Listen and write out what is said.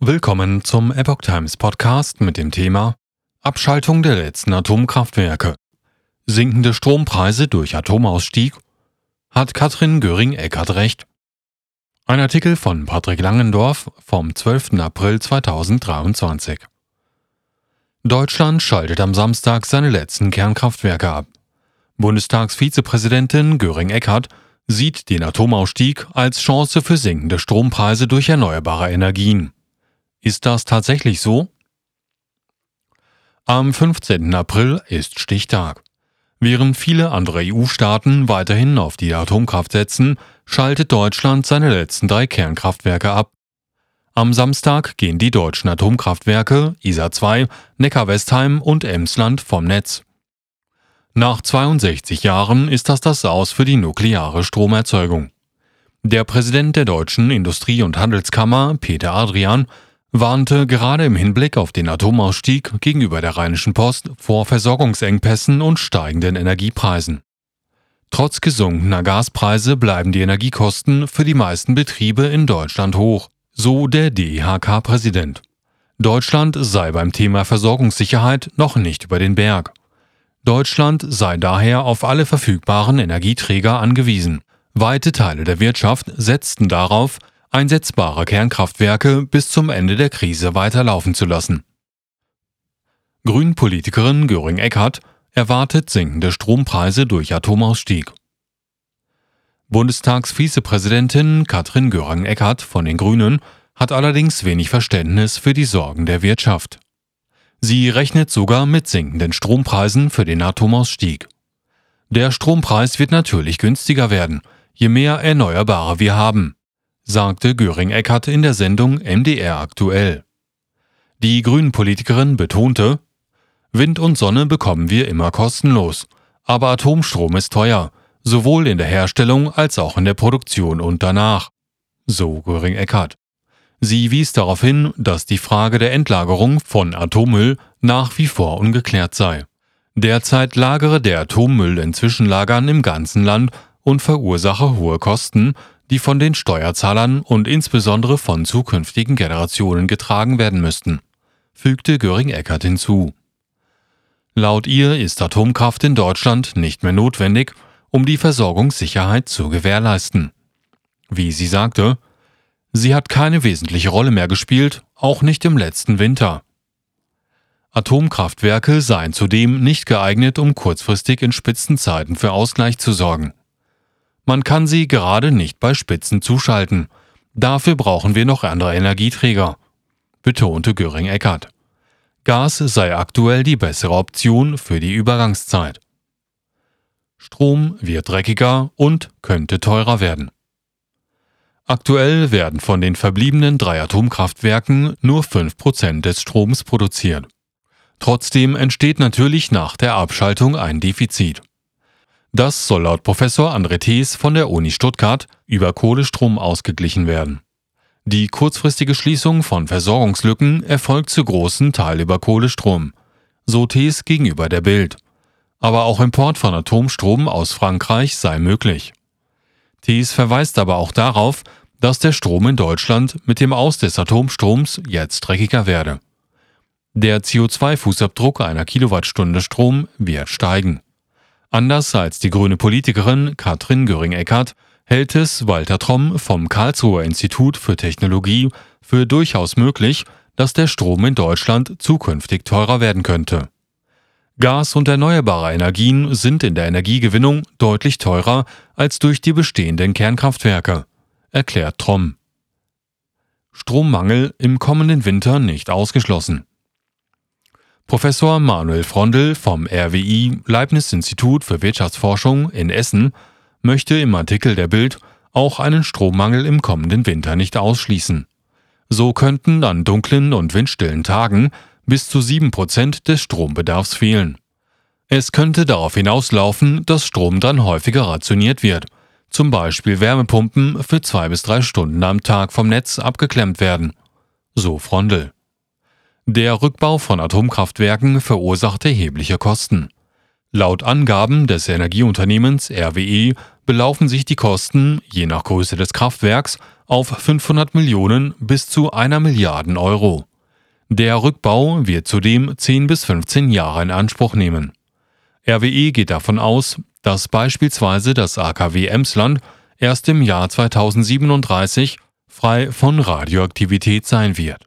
Willkommen zum Epoch Times Podcast mit dem Thema Abschaltung der letzten Atomkraftwerke. Sinkende Strompreise durch Atomausstieg? Hat Katrin Göring-Eckardt recht? Ein Artikel von Patrick Langendorf vom 12. April 2023. Deutschland schaltet am Samstag seine letzten Kernkraftwerke ab. Bundestagsvizepräsidentin Göring-Eckardt sieht den Atomausstieg als Chance für sinkende Strompreise durch erneuerbare Energien. Ist das tatsächlich so? Am 15. April ist Stichtag. Während viele andere EU-Staaten weiterhin auf die Atomkraft setzen, schaltet Deutschland seine letzten drei Kernkraftwerke ab. Am Samstag gehen die deutschen Atomkraftwerke ISA 2, Neckar-Westheim und Emsland vom Netz. Nach 62 Jahren ist das das Aus für die nukleare Stromerzeugung. Der Präsident der Deutschen Industrie- und Handelskammer, Peter Adrian, warnte gerade im Hinblick auf den Atomausstieg gegenüber der Rheinischen Post vor Versorgungsengpässen und steigenden Energiepreisen. Trotz gesunkener Gaspreise bleiben die Energiekosten für die meisten Betriebe in Deutschland hoch, so der DIHK-Präsident. Deutschland sei beim Thema Versorgungssicherheit noch nicht über den Berg. Deutschland sei daher auf alle verfügbaren Energieträger angewiesen. Weite Teile der Wirtschaft setzten darauf, einsetzbare Kernkraftwerke bis zum Ende der Krise weiterlaufen zu lassen. Grünpolitikerin Göring Eckardt erwartet sinkende Strompreise durch Atomausstieg. Bundestagsvizepräsidentin Katrin Göring Eckardt von den Grünen hat allerdings wenig Verständnis für die Sorgen der Wirtschaft. Sie rechnet sogar mit sinkenden Strompreisen für den Atomausstieg. Der Strompreis wird natürlich günstiger werden, je mehr Erneuerbare wir haben sagte Göring-Eckardt in der Sendung MDR aktuell. Die Grünen-Politikerin betonte, Wind und Sonne bekommen wir immer kostenlos, aber Atomstrom ist teuer, sowohl in der Herstellung als auch in der Produktion und danach. So Göring-Eckardt. Sie wies darauf hin, dass die Frage der Endlagerung von Atommüll nach wie vor ungeklärt sei. Derzeit lagere der Atommüll in Zwischenlagern im ganzen Land und verursache hohe Kosten, die von den Steuerzahlern und insbesondere von zukünftigen Generationen getragen werden müssten, fügte Göring-Eckardt hinzu. Laut ihr ist Atomkraft in Deutschland nicht mehr notwendig, um die Versorgungssicherheit zu gewährleisten. Wie sie sagte, sie hat keine wesentliche Rolle mehr gespielt, auch nicht im letzten Winter. Atomkraftwerke seien zudem nicht geeignet, um kurzfristig in Spitzenzeiten für Ausgleich zu sorgen. Man kann sie gerade nicht bei Spitzen zuschalten. Dafür brauchen wir noch andere Energieträger, betonte Göring-Eckardt. Gas sei aktuell die bessere Option für die Übergangszeit. Strom wird dreckiger und könnte teurer werden. Aktuell werden von den verbliebenen drei Atomkraftwerken nur 5% des Stroms produziert. Trotzdem entsteht natürlich nach der Abschaltung ein Defizit. Das soll laut Professor André Thees von der Uni Stuttgart über Kohlestrom ausgeglichen werden. Die kurzfristige Schließung von Versorgungslücken erfolgt zu großen Teil über Kohlestrom, so Thees gegenüber der Bild. Aber auch Import von Atomstrom aus Frankreich sei möglich. Thees verweist aber auch darauf, dass der Strom in Deutschland mit dem Aus des Atomstroms jetzt dreckiger werde. Der CO2-Fußabdruck einer Kilowattstunde Strom wird steigen. Anders als die grüne Politikerin Katrin Göring-Eckardt hält es Walter Tromm vom Karlsruher Institut für Technologie für durchaus möglich, dass der Strom in Deutschland zukünftig teurer werden könnte. Gas und erneuerbare Energien sind in der Energiegewinnung deutlich teurer als durch die bestehenden Kernkraftwerke, erklärt Tromm. Strommangel im kommenden Winter nicht ausgeschlossen. Professor Manuel Frondel vom RWI Leibniz Institut für Wirtschaftsforschung in Essen möchte im Artikel der Bild auch einen Strommangel im kommenden Winter nicht ausschließen. So könnten an dunklen und windstillen Tagen bis zu sieben Prozent des Strombedarfs fehlen. Es könnte darauf hinauslaufen, dass Strom dann häufiger rationiert wird, zum Beispiel Wärmepumpen für zwei bis drei Stunden am Tag vom Netz abgeklemmt werden. So Frondel. Der Rückbau von Atomkraftwerken verursacht erhebliche Kosten. Laut Angaben des Energieunternehmens RWE belaufen sich die Kosten, je nach Größe des Kraftwerks, auf 500 Millionen bis zu einer Milliarden Euro. Der Rückbau wird zudem 10 bis 15 Jahre in Anspruch nehmen. RWE geht davon aus, dass beispielsweise das AKW Emsland erst im Jahr 2037 frei von Radioaktivität sein wird.